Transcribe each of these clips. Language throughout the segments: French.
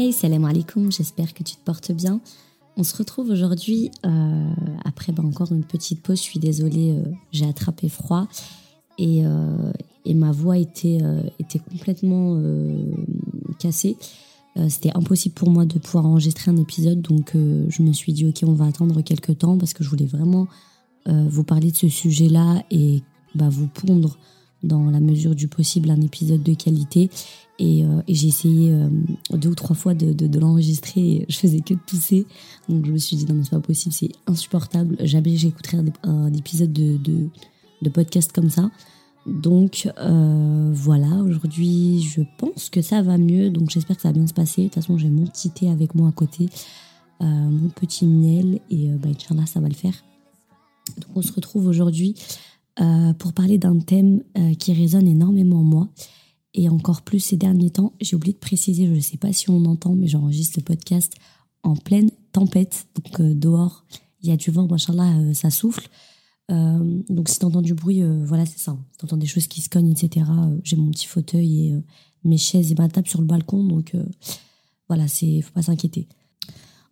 Hey, salam alaikum, j'espère que tu te portes bien. On se retrouve aujourd'hui euh, après bah, encore une petite pause. Je suis désolée, euh, j'ai attrapé froid et, euh, et, ma voix était, était complètement cassée. C'était impossible pour moi de pouvoir enregistrer un épisode, donc je me suis dit ok, on va attendre quelques temps parce que je voulais vraiment vous parler de ce sujet-là et bah, vous pondre dans la mesure du possible un épisode de qualité. Et, euh, et j'ai essayé euh, deux ou trois fois de, l'enregistrer je faisais que de tousser. Donc je me suis dit non mais c'est pas possible, c'est insupportable. Jamais j'écouterai un, épisode de, podcast comme ça. Donc euh, voilà, aujourd'hui je pense que ça va mieux. Donc j'espère que ça va bien se passer. De toute façon j'ai mon petit thé avec moi à côté, mon petit miel. Et bah, Inch'Allah ça va le faire. Donc on se retrouve aujourd'hui euh, pour parler d'un thème euh, qui résonne énormément en moi. Et encore plus ces derniers temps, j'ai oublié de préciser, je ne sais pas si on entend, mais j'enregistre le podcast en pleine tempête. Donc euh, dehors, il y a du vent, machallah, ça souffle. donc si tu entends du bruit, voilà, c'est ça. Si tu entends des choses qui se cognent, etc., j'ai mon petit fauteuil et mes chaises et ma table sur le balcon. Donc voilà, il faut pas s'inquiéter.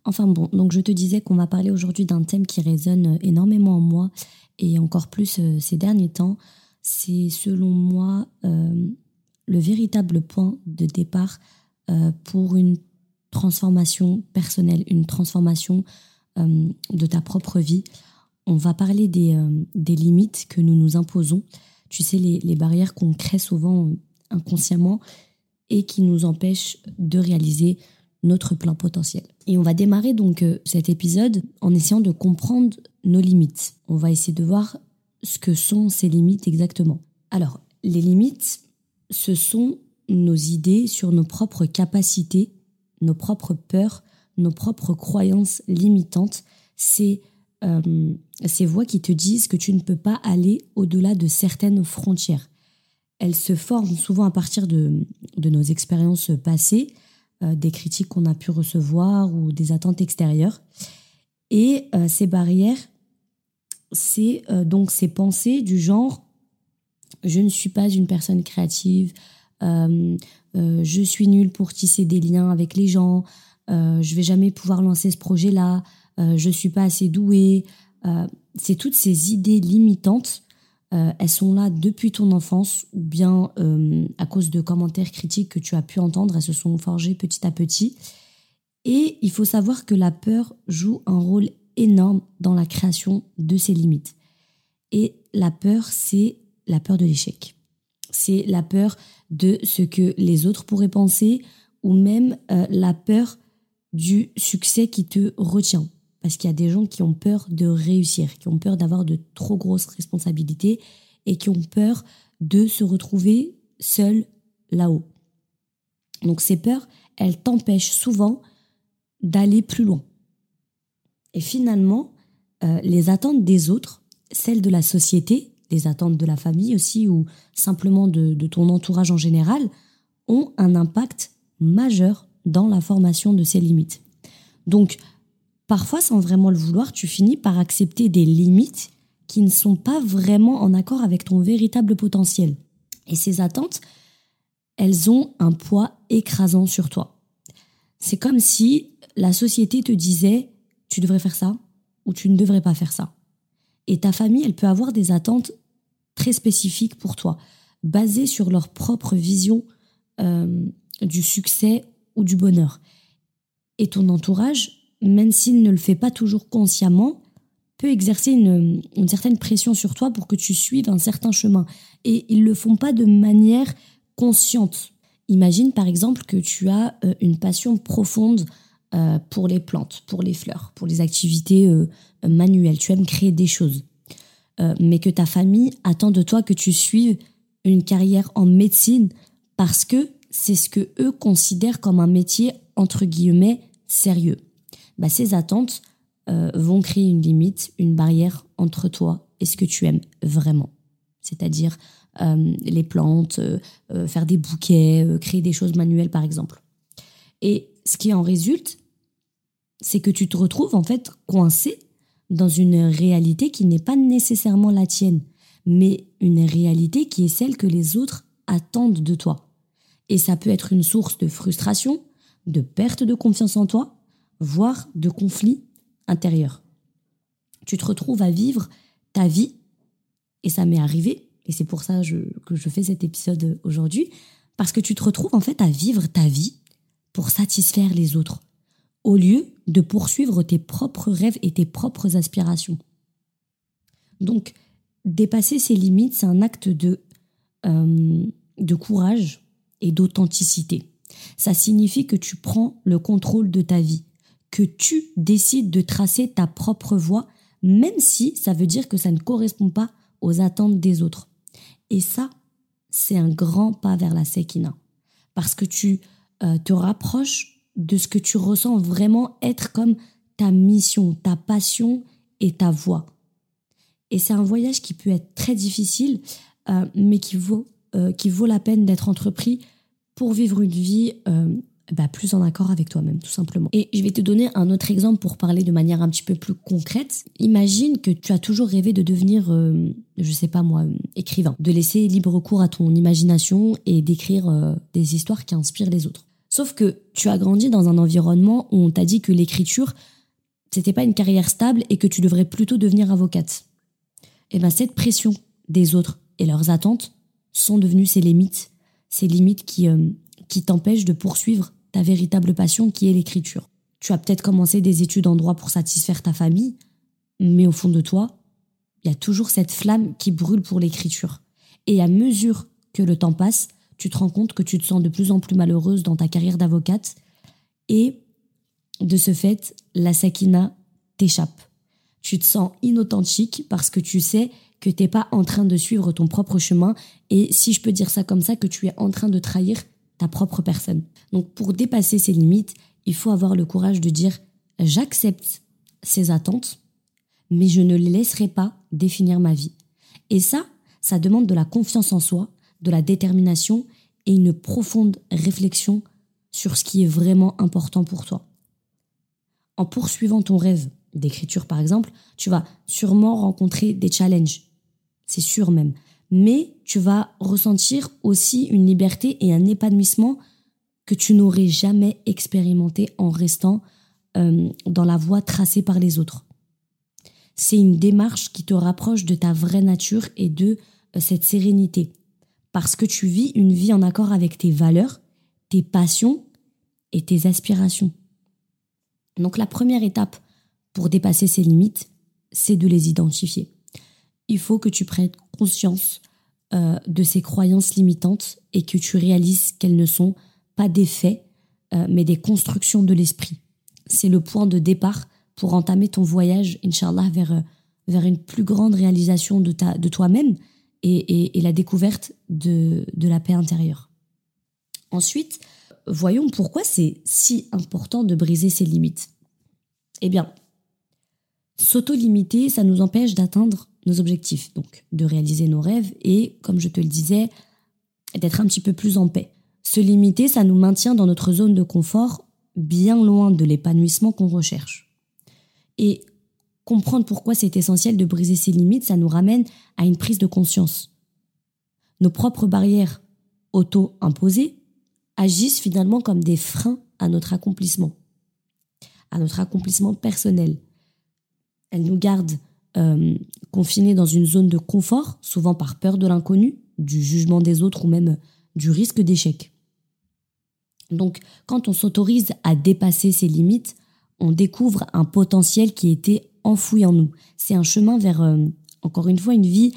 Enfin bon, donc je te disais qu'on va parler aujourd'hui d'un thème qui résonne énormément en moi et encore plus euh, ces derniers temps, c'est selon moi euh, le véritable point de départ euh, pour une transformation personnelle, une transformation de ta propre vie. On va parler des, des, limites que nous nous imposons. Tu sais, les, les barrières qu'on crée souvent inconsciemment et qui nous empêchent de réaliser notre plein potentiel. Et on va démarrer donc cet épisode en essayant de comprendre nos limites. On va essayer de voir ce que sont ces limites exactement. Alors, les limites, ce sont nos idées sur nos propres capacités, nos propres peurs, nos propres croyances limitantes. C'est euh, ces voix qui te disent que tu ne peux pas aller au-delà de certaines frontières. Elles se forment souvent à partir de, nos expériences passées, euh, des critiques qu'on a pu recevoir ou des attentes extérieures. Et euh, ces barrières, c'est euh, donc ces pensées du genre je ne suis pas une personne créative, euh, euh, je suis nulle pour tisser des liens avec les gens, je vais jamais pouvoir lancer ce projet-là, je suis pas assez douée. c'est toutes ces idées limitantes. Elles sont là depuis ton enfance ou bien à cause de commentaires critiques que tu as pu entendre. Elles se sont forgées petit à petit. Et il faut savoir que la peur joue un rôle énorme dans la création de ses limites. Et la peur, c'est la peur de l'échec. C'est la peur de ce que les autres pourraient penser ou même euh, la peur du succès qui te retient. Parce qu'il y a des gens qui ont peur de réussir, qui ont peur d'avoir de trop grosses responsabilités et qui ont peur de se retrouver seuls là-haut. Donc ces peurs, elles t'empêchent souvent d'aller plus loin. Et finalement, euh, les attentes des autres, celles de la société, les attentes de la famille aussi, ou simplement de, ton entourage en général, ont un impact majeur dans la formation de ces limites. Donc, parfois, sans vraiment le vouloir, tu finis par accepter des limites qui ne sont pas vraiment en accord avec ton véritable potentiel. Et ces attentes, elles ont un poids écrasant sur toi. C'est comme si la société te disait tu devrais faire ça ou tu ne devrais pas faire ça. Et ta famille, elle peut avoir des attentes très spécifiques pour toi, basées sur leur propre vision euh, du succès ou du bonheur. Et ton entourage, même s'il ne le fait pas toujours consciemment, peut exercer une, une, certaine pression sur toi pour que tu suives un certain chemin. Et ils le font pas de manière consciente. Imagine par exemple que tu as euh, une passion profonde euh, pour les plantes, pour les fleurs, pour les activités euh, manuelles. Tu aimes créer des choses. Mais que ta famille attend de toi que tu suives une carrière en médecine parce que c'est ce que eux considèrent comme un métier entre guillemets sérieux. Bah, ces attentes vont créer une limite, une barrière entre toi et ce que tu aimes vraiment. C'est-à-dire les plantes, faire des bouquets, créer des choses manuelles par exemple. Et ce qui en résulte, c'est que tu te retrouves en fait coincé dans une réalité qui n'est pas nécessairement la tienne, mais une réalité qui est celle que les autres attendent de toi. Et ça peut être une source de frustration, de perte de confiance en toi, voire de conflits intérieurs. Tu te retrouves à vivre ta vie, et ça m'est arrivé, et c'est pour ça que je fais cet épisode aujourd'hui, parce que tu te retrouves en fait à vivre ta vie pour satisfaire les autres, au lieu de poursuivre tes propres rêves et tes propres aspirations. Donc, dépasser ses limites, c'est un acte de, euh, de courage et d'authenticité. Ça signifie que tu prends le contrôle de ta vie, que tu décides de tracer ta propre voie, même si ça veut dire que ça ne correspond pas aux attentes des autres. Et ça, c'est un grand pas vers la Sekina. Parce que tu euh, te rapproches de ce que tu ressens vraiment être comme ta mission, ta passion et ta voix. Et c'est un voyage qui peut être très difficile, euh, mais qui vaut, euh, qui vaut la peine d'être entrepris pour vivre une vie bah, plus en accord avec toi-même, tout simplement. Et je vais te donner un autre exemple pour parler de manière un petit peu plus concrète. Imagine que tu as toujours rêvé de devenir, euh, je sais pas moi, écrivain, de laisser libre cours à ton imagination et d'écrire euh, des histoires qui inspirent les autres. Sauf que tu as grandi dans un environnement où on t'a dit que l'écriture, c'était pas une carrière stable et que tu devrais plutôt devenir avocate. Et ben cette pression des autres et leurs attentes sont devenues ces limites, ces limites qui, euh, qui t'empêchent de poursuivre ta véritable passion qui est l'écriture. Tu as peut-être commencé des études en droit pour satisfaire ta famille, mais au fond de toi, il y a toujours cette flamme qui brûle pour l'écriture. Et à mesure que le temps passe, tu te rends compte que tu te sens de plus en plus malheureuse dans ta carrière d'avocate et de ce fait, la sakina t'échappe. Tu te sens inauthentique parce que tu sais que t'es pas en train de suivre ton propre chemin et si je peux dire ça comme ça, que tu es en train de trahir ta propre personne. Donc pour dépasser ces limites, il faut avoir le courage de dire j'accepte ces attentes, mais je ne les laisserai pas définir ma vie. Et ça, ça demande de la confiance en soi, de la détermination et une profonde réflexion sur ce qui est vraiment important pour toi. En poursuivant ton rêve d'écriture par exemple, tu vas sûrement rencontrer des challenges. C'est sûr même mais tu vas ressentir aussi une liberté et un épanouissement que tu n'aurais jamais expérimenté en restant euh, dans la voie tracée par les autres. C'est une démarche qui te rapproche de ta vraie nature et de euh, cette sérénité, parce que tu vis une vie en accord avec tes valeurs, tes passions et tes aspirations. Donc la première étape pour dépasser ces limites, c'est de les identifier il faut que tu prennes conscience euh, de ces croyances limitantes et que tu réalises qu'elles ne sont pas des faits, euh, mais des constructions de l'esprit. C'est le point de départ pour entamer ton voyage, Inch'Allah, vers, euh, vers une plus grande réalisation de, de toi-même et, et, la découverte de, de la paix intérieure. Ensuite, voyons pourquoi c'est si important de briser ces limites. Eh bien, s'auto-limiter, ça nous empêche d'atteindre nos objectifs, donc de réaliser nos rêves et, comme je te le disais, d'être un petit peu plus en paix. Se limiter, ça nous maintient dans notre zone de confort, bien loin de l'épanouissement qu'on recherche. Et comprendre pourquoi c'est essentiel de briser ces limites, ça nous ramène à une prise de conscience. Nos propres barrières auto-imposées agissent finalement comme des freins à notre accomplissement, à notre accomplissement personnel. Elles nous gardent euh, confinés dans une zone de confort, souvent par peur de l'inconnu, du jugement des autres ou même du risque d'échec. Donc, quand on s'autorise à dépasser ses limites, on découvre un potentiel qui était enfoui en nous. C'est un chemin vers, euh, encore une fois, une vie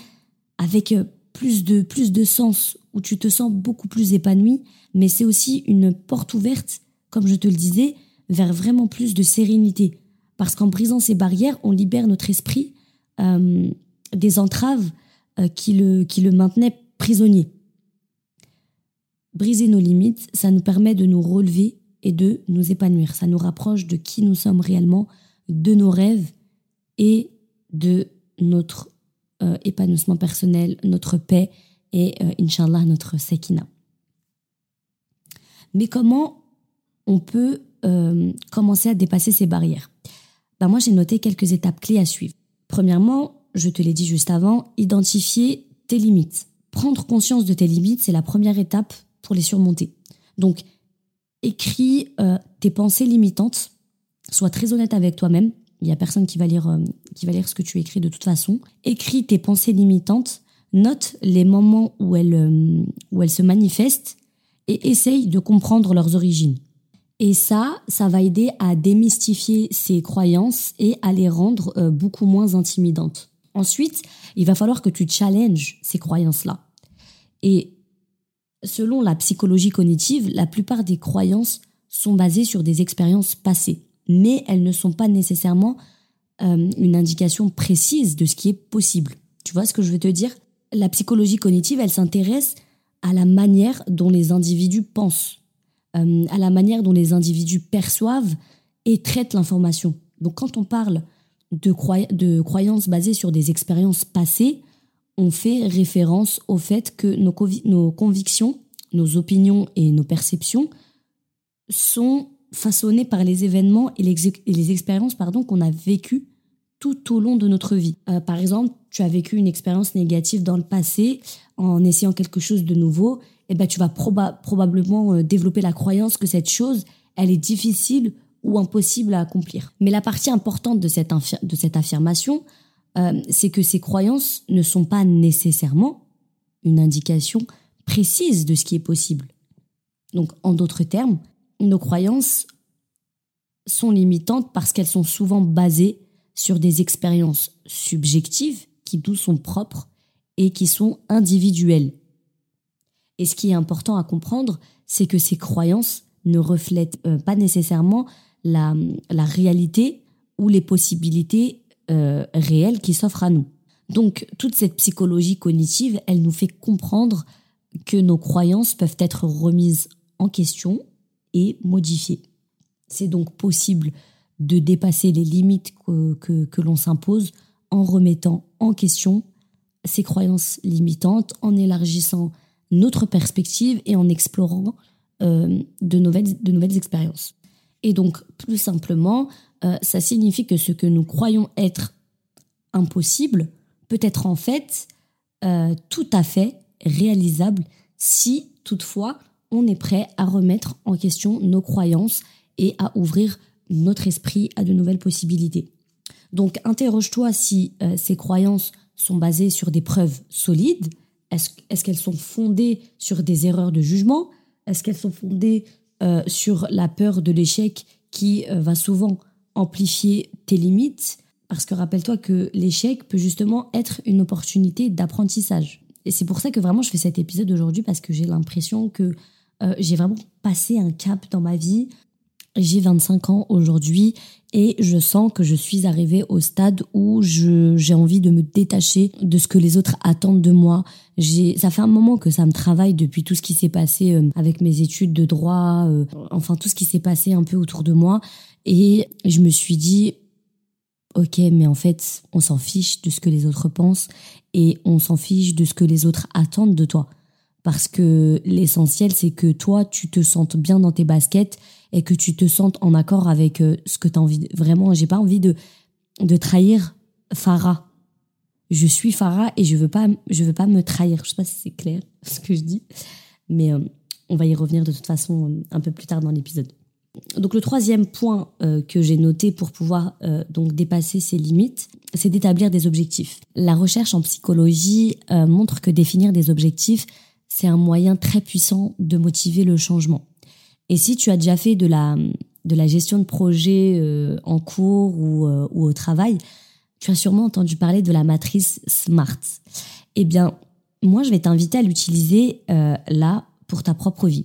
avec euh, plus de, plus de sens, où tu te sens beaucoup plus épanoui, mais c'est aussi une porte ouverte, comme je te le disais, vers vraiment plus de sérénité. Parce qu'en brisant ces barrières, on libère notre esprit euh, des entraves euh, qui, le, qui le maintenaient prisonnier. Briser nos limites, ça nous permet de nous relever et de nous épanouir. Ça nous rapproche de qui nous sommes réellement, de nos rêves et de notre euh, épanouissement personnel, notre paix et, inshallah, notre sekina. Mais comment on peut commencer à dépasser ces barrières? Ben Moi, j'ai noté quelques étapes clés à suivre. Premièrement, je te l'ai dit juste avant, identifier tes limites. Prendre conscience de tes limites, c'est la première étape pour les surmonter. Donc, écris euh, tes pensées limitantes. Sois très honnête avec toi-même. Il n'y a personne qui va, lire, euh, qui va lire ce que tu écris de toute façon. Écris tes pensées limitantes. Note les moments où elles, euh, où elles se manifestent et essaye de comprendre leurs origines. Et ça, ça va aider à démystifier ces croyances et à les rendre beaucoup moins intimidantes. Ensuite, il va falloir que tu challenges ces croyances-là. Et selon la psychologie cognitive, la plupart des croyances sont basées sur des expériences passées, mais elles ne sont pas nécessairement euh, une indication précise de ce qui est possible. Tu vois ce que je veux te dire? La psychologie cognitive, elle s'intéresse à la manière dont les individus pensent, euh, à la manière dont les individus perçoivent et traitent l'information. Donc quand on parle de, croyances basées sur des expériences passées, on fait référence au fait que nos, convictions, nos opinions et nos perceptions sont façonnées par les événements et les, expériences qu'on a vécues tout au long de notre vie. Euh, par exemple, tu as vécu une expérience négative dans le passé en essayant quelque chose de nouveau, eh ben tu vas probablement euh, développer la croyance que cette chose, elle est difficile ou impossible à accomplir. Mais la partie importante de cette, de cette affirmation, euh, c'est que ces croyances ne sont pas nécessairement une indication précise de ce qui est possible. Donc, en d'autres termes, nos croyances sont limitantes parce qu'elles sont souvent basées sur des expériences subjectives qui nous sont propres et qui sont individuelles. Et ce qui est important à comprendre, c'est que ces croyances ne reflètent euh, pas nécessairement la, la réalité ou les possibilités euh, réelle qui s'offre à nous. Donc toute cette psychologie cognitive, elle nous fait comprendre que nos croyances peuvent être remises en question et modifiées. C'est donc possible de dépasser les limites que, que, l'on s'impose en remettant en question ces croyances limitantes, en élargissant notre perspective et en explorant euh, de, nouvelles, de nouvelles expériences. Et donc, plus simplement, euh, ça signifie que ce que nous croyons être impossible peut être en fait euh, tout à fait réalisable si toutefois on est prêt à remettre en question nos croyances et à ouvrir notre esprit à de nouvelles possibilités. Donc interroge-toi si ces croyances sont basées sur des preuves solides, est-ce qu'elles sont fondées sur des erreurs de jugement, est-ce qu'elles sont fondées sur la peur de l'échec qui va souvent amplifier tes limites, parce que rappelle-toi que l'échec peut justement être une opportunité d'apprentissage. Et c'est pour ça que vraiment je fais cet épisode aujourd'hui, parce que j'ai l'impression que euh, j'ai vraiment passé un cap dans ma vie. J'ai 25 ans aujourd'hui et je sens que je suis arrivée au stade où j'ai envie de me détacher de ce que les autres attendent de moi. Ça fait un moment que ça me travaille depuis tout ce qui s'est passé euh, avec mes études de droit, euh, enfin tout ce qui s'est passé un peu autour de moi. Et je me suis dit, ok, mais en fait, on s'en fiche de ce que les autres pensent et on s'en fiche de ce que les autres attendent de toi. Parce que l'essentiel, c'est que toi, tu te sentes bien dans tes baskets et que tu te sentes en accord avec euh, ce que tu as envie. Vraiment, j'ai pas envie de, de trahir Farah. Je suis Farah et je veux pas, je veux pas me trahir. Je sais pas si c'est clair ce que je dis, mais euh, on va y revenir de toute façon euh, un peu plus tard dans l'épisode. Donc le troisième point que j'ai noté pour pouvoir donc dépasser ces limites, c'est d'établir des objectifs. La recherche en psychologie montre que définir des objectifs, c'est un moyen très puissant de motiver le changement. Et si tu as déjà fait de la, de la gestion de projet en cours ou, ou au travail, tu as sûrement entendu parler de la matrice SMART. Eh bien, moi, je vais t'inviter à l'utiliser là pour ta propre vie.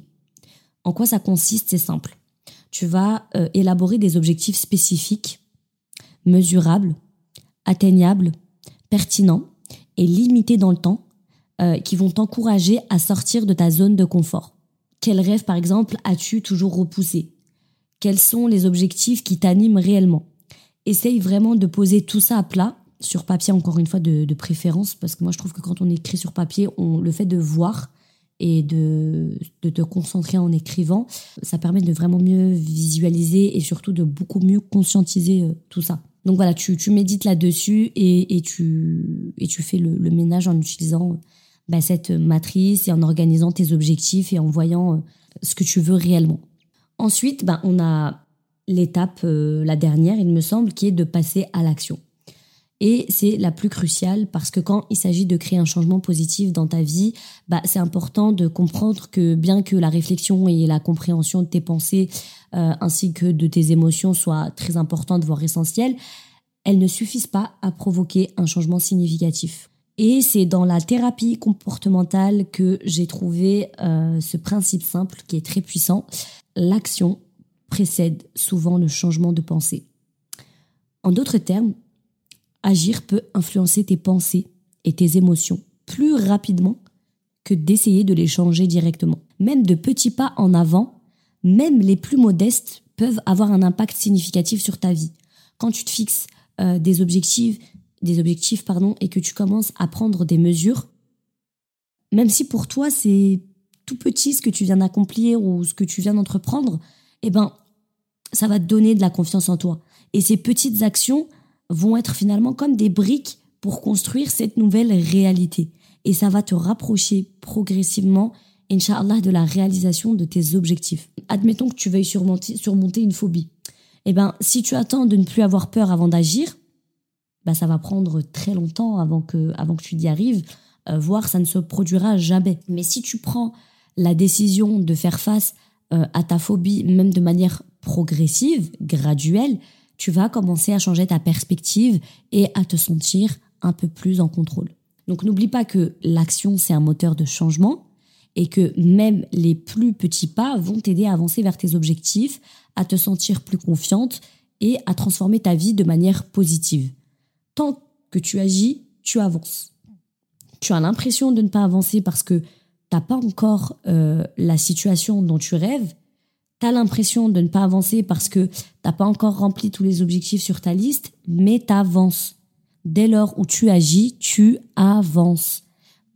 En quoi ça consiste? C'est simple tu vas euh, élaborer des objectifs spécifiques, mesurables, atteignables, pertinents et limités dans le temps, euh, qui vont t'encourager à sortir de ta zone de confort. Quel rêve, par exemple, as-tu toujours repoussé? Quels sont les objectifs qui t'animent réellement? Essaye vraiment de poser tout ça à plat, sur papier encore une fois de, préférence, parce que moi je trouve que quand on écrit sur papier, on, le fait de voir, et de, de te concentrer en écrivant, ça permet de vraiment mieux visualiser et surtout de beaucoup mieux conscientiser euh, tout ça. Donc voilà, tu, médites là-dessus et, tu, et tu fais le, le ménage en utilisant bah, cette matrice et en organisant tes objectifs et en voyant euh, ce que tu veux réellement. Ensuite, ben, on a l'étape, euh, la dernière, il me semble, qui est de passer à l'action. Et c'est la plus cruciale parce que quand il s'agit de créer un changement positif dans ta vie, bah, c'est important de comprendre que bien que la réflexion et la compréhension de tes pensées euh, ainsi que de tes émotions soient très importantes, voire essentielles, elles ne suffisent pas à provoquer un changement significatif. Et c'est dans la thérapie comportementale que j'ai trouvé euh, ce principe simple qui est très puissant. L'action précède souvent le changement de pensée. En d'autres termes, agir peut influencer tes pensées et tes émotions plus rapidement que d'essayer de les changer directement. Même de petits pas en avant, même les plus modestes peuvent avoir un impact significatif sur ta vie. Quand tu te fixes euh, des objectifs, des objectifs pardon, et que tu commences à prendre des mesures, même si pour toi c'est tout petit ce que tu viens d'accomplir ou ce que tu viens d'entreprendre, eh ben ça va te donner de la confiance en toi. Et ces petites actions vont être finalement comme des briques pour construire cette nouvelle réalité. Et ça va te rapprocher progressivement, Inch'Allah, de la réalisation de tes objectifs. Admettons que tu veuilles surmonter, surmonter une phobie. Eh ben, si tu attends de ne plus avoir peur avant d'agir, bah, ça va prendre très longtemps avant que, avant que tu y arrives, euh, voire ça ne se produira jamais. Mais si tu prends la décision de faire face euh, à ta phobie, même de manière progressive, graduelle, tu vas commencer à changer ta perspective et à te sentir un peu plus en contrôle. Donc n'oublie pas que l'action, c'est un moteur de changement et que même les plus petits pas vont t'aider à avancer vers tes objectifs, à te sentir plus confiante et à transformer ta vie de manière positive. Tant que tu agis, tu avances. Tu as l'impression de ne pas avancer parce que tu n'as pas encore euh, la situation dont tu rêves, tu as l'impression de ne pas avancer parce que t'as pas encore rempli tous les objectifs sur ta liste, mais tu avances. Dès lors où tu agis, tu avances.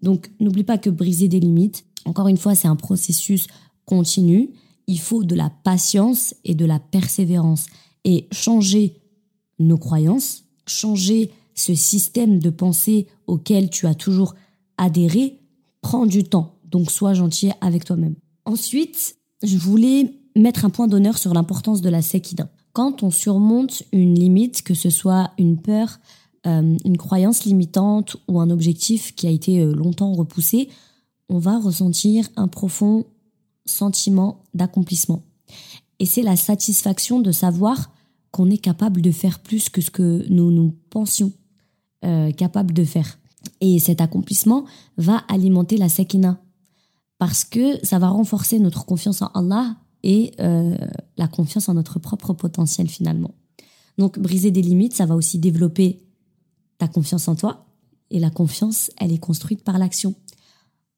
Donc n'oublie pas que briser des limites, encore une fois, c'est un processus continu. Il faut de la patience et de la persévérance. Et changer nos croyances, changer ce système de pensée auquel tu as toujours adhéré, prend du temps. Donc sois gentil avec toi-même. Ensuite, je voulais mettre un point d'honneur sur l'importance de la sekina. Quand on surmonte une limite, que ce soit une peur, euh, une croyance limitante ou un objectif qui a été euh, longtemps repoussé, on va ressentir un profond sentiment d'accomplissement. Et c'est la satisfaction de savoir qu'on est capable de faire plus que ce que nous nous pensions euh, capables de faire. Et cet accomplissement va alimenter la sekina parce que ça va renforcer notre confiance en Allah et euh, la confiance en notre propre potentiel finalement. Donc briser des limites, ça va aussi développer ta confiance en toi. Et la confiance, elle est construite par l'action.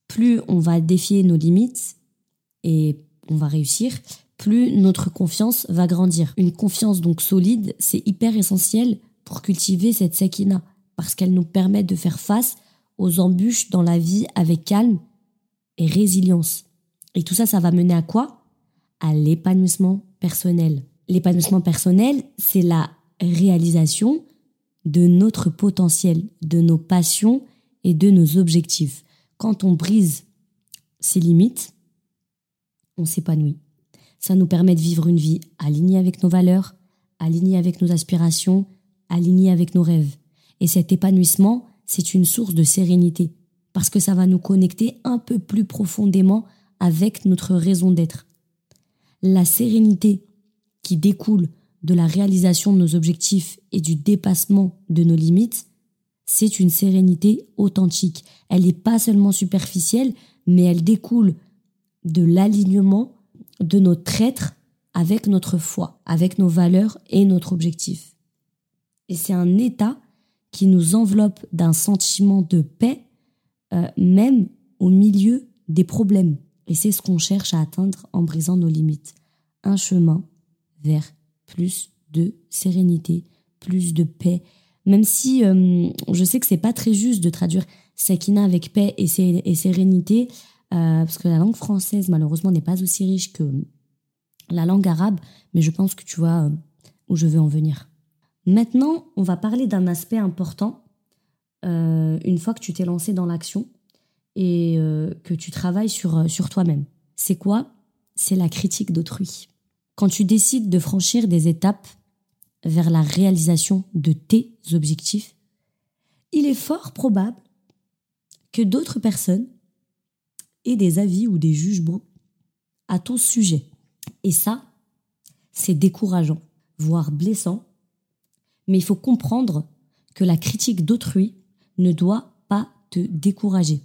Plus on va défier nos limites et on va réussir, plus notre confiance va grandir. Une confiance donc solide, c'est hyper essentiel pour cultiver cette sakina, parce qu'elle nous permet de faire face aux embûches dans la vie avec calme et résilience. Et tout ça, ça va mener à quoi? À l'épanouissement personnel. L'épanouissement personnel, c'est la réalisation de notre potentiel, de nos passions et de nos objectifs. Quand on brise ses limites, on s'épanouit. Ça nous permet de vivre une vie alignée avec nos valeurs, alignée avec nos aspirations, alignée avec nos rêves. Et cet épanouissement, c'est une source de sérénité, parce que ça va nous connecter un peu plus profondément avec notre raison d'être la sérénité qui découle de la réalisation de nos objectifs et du dépassement de nos limites, c'est une sérénité authentique. Elle n'est pas seulement superficielle, mais elle découle de l'alignement de notre être avec notre foi, avec nos valeurs et notre objectif. Et c'est un état qui nous enveloppe d'un sentiment de paix, euh, même au milieu des problèmes. Et c'est ce qu'on cherche à atteindre en brisant nos limites. Un chemin vers plus de sérénité, plus de paix. Même si euh, je sais que c'est pas très juste de traduire sakina avec paix et, sérénité, euh, parce que la langue française malheureusement n'est pas aussi riche que la langue arabe, mais je pense que tu vois où je veux en venir. Maintenant, on va parler d'un aspect important une fois que tu t'es lancé dans l'action et que tu travailles sur, sur toi-même. C'est quoi? C'est la critique d'autrui. quand tu décides de franchir des étapes vers la réalisation de tes objectifs, il est fort probable que d'autres personnes aient des avis ou des jugements à ton sujet. Et ça, c'est décourageant, voire blessant, mais il faut comprendre que la critique d'autrui ne doit pas te décourager.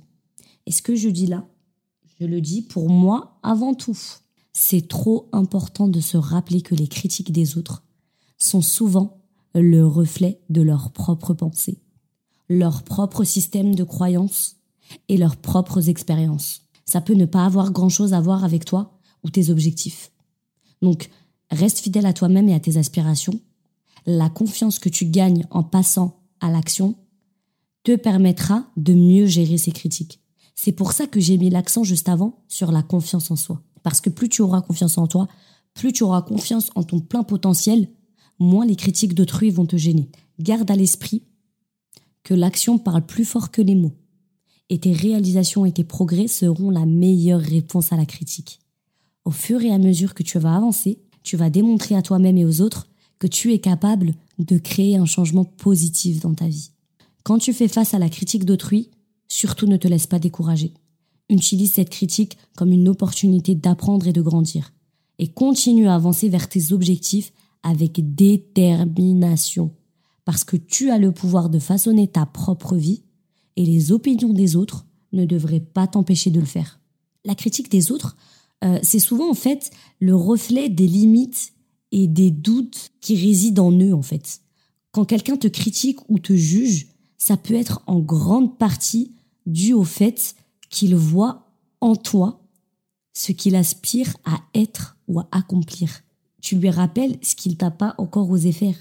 Et ce que je dis là, je le dis pour moi avant tout. C'est trop important de se rappeler que les critiques des autres sont souvent le reflet de leurs propres pensées, leur propre système de croyances et leurs propres expériences. Ça peut ne pas avoir grand-chose à voir avec toi ou tes objectifs. Donc, reste fidèle à toi-même et à tes aspirations. La confiance que tu gagnes en passant à l'action te permettra de mieux gérer ces critiques. C'est pour ça que j'ai mis l'accent juste avant sur la confiance en soi. Parce que plus tu auras confiance en toi, plus tu auras confiance en ton plein potentiel, moins les critiques d'autrui vont te gêner. Garde à l'esprit que l'action parle plus fort que les mots. Et tes réalisations et tes progrès seront la meilleure réponse à la critique. Au fur et à mesure que tu vas avancer, tu vas démontrer à toi-même et aux autres que tu es capable de créer un changement positif dans ta vie. Quand tu fais face à la critique d'autrui, surtout ne te laisse pas décourager. Utilise cette critique comme une opportunité d'apprendre et de grandir. Et continue à avancer vers tes objectifs avec détermination. Parce que tu as le pouvoir de façonner ta propre vie et les opinions des autres ne devraient pas t'empêcher de le faire. La critique des autres, euh, c'est souvent en fait le reflet des limites et des doutes qui résident en eux en fait. Quand quelqu'un te critique ou te juge, ça peut être en grande partie dû au fait qu'il voit en toi ce qu'il aspire à être ou à accomplir. Tu lui rappelles ce qu'il t'a pas encore osé faire.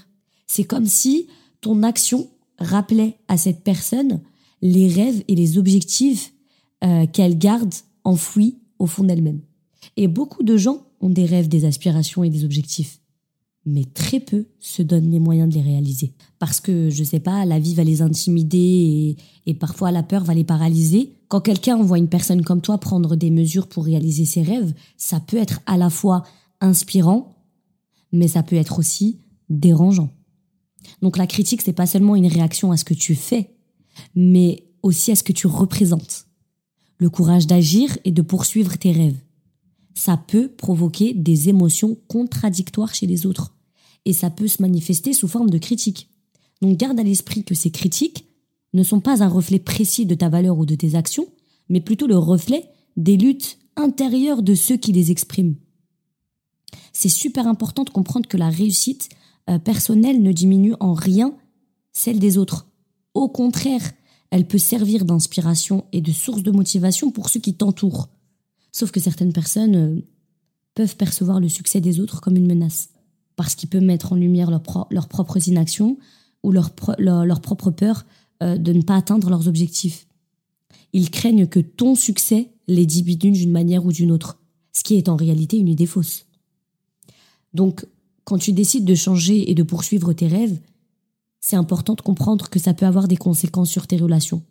C'est comme si ton action rappelait à cette personne les rêves et les objectifs euh, qu'elle garde enfouis au fond d'elle-même. Et beaucoup de gens ont des rêves, des aspirations et des objectifs mais très peu se donnent les moyens de les réaliser. Parce que, je sais pas, la vie va les intimider et, parfois la peur va les paralyser. Quand quelqu'un voit une personne comme toi prendre des mesures pour réaliser ses rêves, ça peut être à la fois inspirant, mais ça peut être aussi dérangeant. Donc la critique, c'est pas seulement une réaction à ce que tu fais, mais aussi à ce que tu représentes. Le courage d'agir et de poursuivre tes rêves. Ça peut provoquer des émotions contradictoires chez les autres et ça peut se manifester sous forme de critique. Donc garde à l'esprit que ces critiques ne sont pas un reflet précis de ta valeur ou de tes actions, mais plutôt le reflet des luttes intérieures de ceux qui les expriment. C'est super important de comprendre que la réussite euh, personnelle ne diminue en rien celle des autres. Au contraire, elle peut servir d'inspiration et de source de motivation pour ceux qui t'entourent. Sauf que certaines personnes euh, peuvent percevoir le succès des autres comme une menace parce qu'il peut mettre en lumière leurs propres inactions ou leur, propre peur euh, de ne pas atteindre leurs objectifs. Ils craignent que ton succès les diminue d'une manière ou d'une autre, ce qui est en réalité une idée fausse. Donc, quand tu décides de changer et de poursuivre tes rêves, c'est important de comprendre que ça peut avoir des conséquences sur tes relations.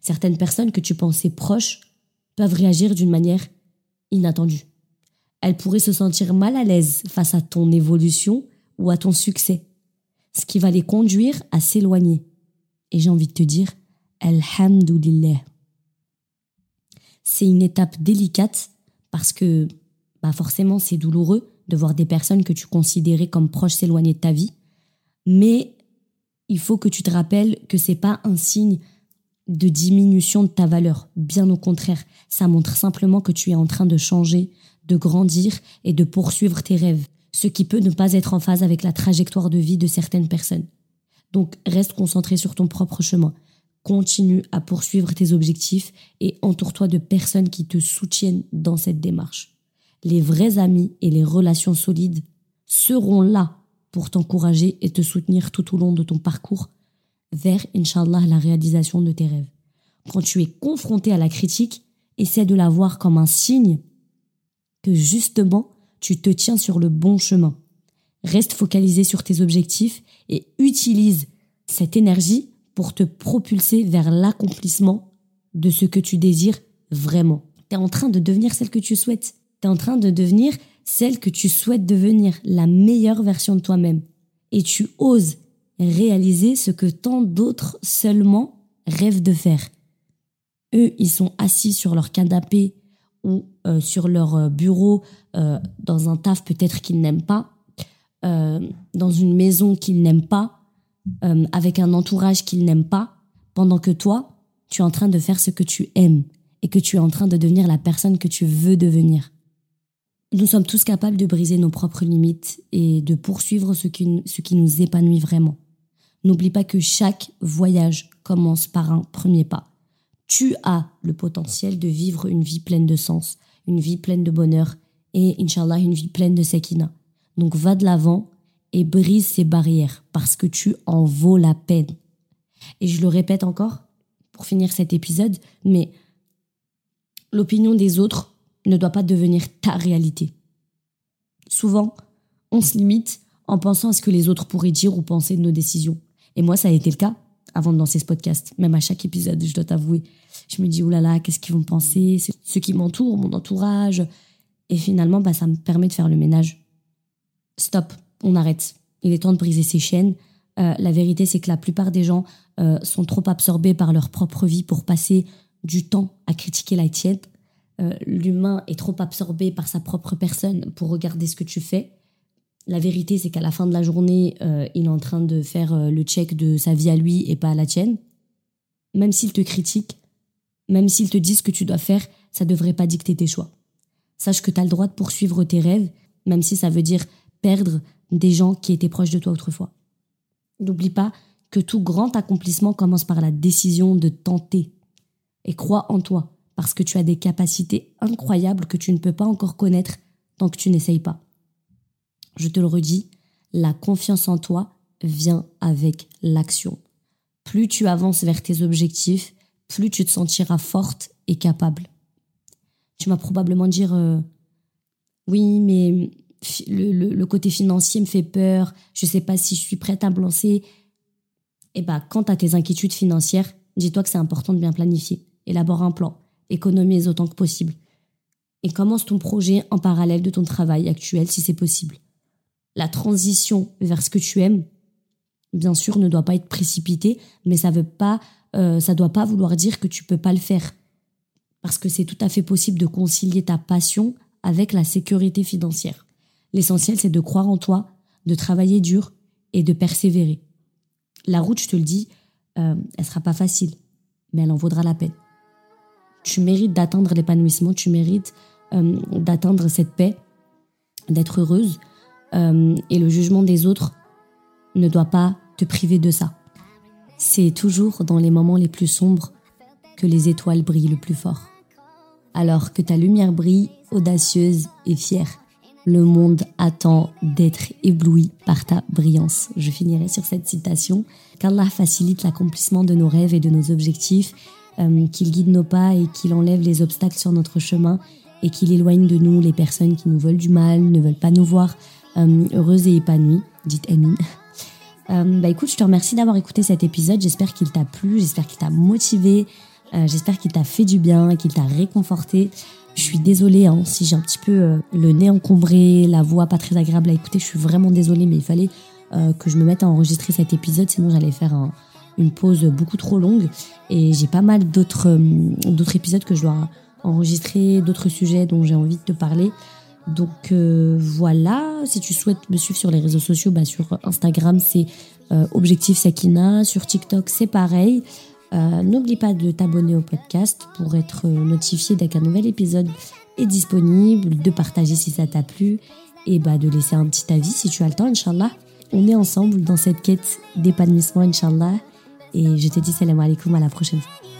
Certaines personnes que tu pensais proches peuvent réagir d'une manière inattendue elle pourrait se sentir mal à l'aise face à ton évolution ou à ton succès, ce qui va les conduire à s'éloigner. Et j'ai envie de te dire, Alhamdulillah. C'est une étape délicate parce que bah forcément c'est douloureux de voir des personnes que tu considérais comme proches s'éloigner de ta vie, mais il faut que tu te rappelles que c'est pas un signe de diminution de ta valeur. Bien au contraire, ça montre simplement que tu es en train de changer, de grandir et de poursuivre tes rêves, ce qui peut ne pas être en phase avec la trajectoire de vie de certaines personnes. Donc reste concentré sur ton propre chemin. Continue à poursuivre tes objectifs et entoure-toi de personnes qui te soutiennent dans cette démarche. Les vrais amis et les relations solides seront là pour t'encourager et te soutenir tout au long de ton parcours vers, Inch'Allah, la réalisation de tes rêves. Quand tu es confronté à la critique, essaie de la voir comme un signe que justement, tu te tiens sur le bon chemin. Reste focalisé sur tes objectifs et utilise cette énergie pour te propulser vers l'accomplissement de ce que tu désires vraiment. Tu es en train de devenir celle que tu souhaites. Tu es en train de devenir celle que tu souhaites devenir, la meilleure version de toi-même. Et tu oses réaliser ce que tant d'autres seulement rêvent de faire. Eux, ils sont assis sur leur canapé ou euh, sur leur euh, bureau euh, dans un taf peut-être qu'ils n'aiment pas, dans une maison qu'ils n'aiment pas, avec un entourage qu'ils n'aiment pas, pendant que toi, tu es en train de faire ce que tu aimes et que tu es en train de devenir la personne que tu veux devenir. Nous sommes tous capables de briser nos propres limites et de poursuivre ce qui, ce qui nous épanouit vraiment. N'oublie pas que chaque voyage commence par un premier pas tu as le potentiel de vivre une vie pleine de sens, une vie pleine de bonheur et, inshallah, une vie pleine de sekina. Donc va de l'avant et brise ces barrières parce que tu en vaux la peine. Et je le répète encore pour finir cet épisode, mais l'opinion des autres ne doit pas devenir ta réalité. Souvent, on se limite en pensant à ce que les autres pourraient dire ou penser de nos décisions. Et moi, ça a été le cas avant de lancer ce podcast, même à chaque épisode, je dois t'avouer. Je me dis, oulala, qu'est-ce qu'ils vont penser? Ceux qui m'entourent, mon entourage. Et finalement, bah, ça me permet de faire le ménage. Stop, on arrête. Il est temps de briser ces chaînes. Euh, la vérité, c'est que la plupart des gens euh, sont trop absorbés par leur propre vie pour passer du temps à critiquer la tienne. Euh, l'humain est trop absorbé par sa propre personne pour regarder ce que tu fais. La vérité, c'est qu'à la fin de la journée, il est en train de faire le check de sa vie à lui et pas à la tienne. Même s'il te critique, même s'ils te disent ce que tu dois faire, ça ne devrait pas dicter tes choix. Sache que tu as le droit de poursuivre tes rêves, même si ça veut dire perdre des gens qui étaient proches de toi autrefois. N'oublie pas que tout grand accomplissement commence par la décision de tenter. Et crois en toi, parce que tu as des capacités incroyables que tu ne peux pas encore connaître tant que tu n'essayes pas. Je te le redis, la confiance en toi vient avec l'action. Plus tu avances vers tes objectifs, plus tu te sentiras forte et capable. Tu vas probablement dire euh, oui, mais le, côté financier me fait peur, je ne sais pas si je suis prête à me lancer. Eh bien, quant à tes inquiétudes financières, dis-toi que c'est important de bien planifier. Élabore un plan, économise autant que possible. Et commence ton projet en parallèle de ton travail actuel si c'est possible. La transition vers ce que tu aimes, bien sûr, ne doit pas être précipitée, mais ça ne veut pas euh, ça doit pas vouloir dire que tu peux pas le faire. Parce que c'est tout à fait possible de concilier ta passion avec la sécurité financière. L'essentiel, c'est de croire en toi, de travailler dur et de persévérer. La route, je te le dis, euh, elle sera pas facile, mais elle en vaudra la peine. Tu mérites d'atteindre l'épanouissement, tu mérites euh, d'atteindre cette paix, d'être heureuse, euh, et le jugement des autres ne doit pas te priver de ça. C'est toujours dans les moments les plus sombres que les étoiles brillent le plus fort. Alors que ta lumière brille, audacieuse et fière, le monde attend d'être ébloui par ta brillance. Je finirai sur cette citation. Qu'Allah facilite l'accomplissement de nos rêves et de nos objectifs, euh, qu'il guide nos pas et qu'il enlève les obstacles sur notre chemin et qu'il éloigne de nous les personnes qui nous veulent du mal, ne veulent pas nous voir euh, heureuses et épanouies. Dites Amin. Euh, bah écoute, je te remercie d'avoir écouté cet épisode. J'espère qu'il t'a plu, j'espère qu'il t'a motivé, euh, j'espère qu'il t'a fait du bien, qu'il t'a réconforté. Je suis désolée hein, si j'ai un petit peu euh, le nez encombré, la voix pas très agréable à écouter. Je suis vraiment désolée, mais il fallait que je me mette à enregistrer cet épisode, sinon j'allais faire une pause beaucoup trop longue. Et j'ai pas mal d'autres d'autres épisodes que je dois enregistrer, d'autres sujets dont j'ai envie de te parler. Donc euh, voilà, si tu souhaites me suivre sur les réseaux sociaux, bah, sur Instagram c'est euh, Objectif Sakina, sur TikTok c'est pareil. Euh, n'oublie pas de t'abonner au podcast pour être notifié dès qu'un nouvel épisode est disponible, de partager si ça t'a plu et bah, de laisser un petit avis si tu as le temps, Inch'Allah. On est ensemble dans cette quête d'épanouissement, Inch'Allah. Et je te dis salam alaikum, à la prochaine fois.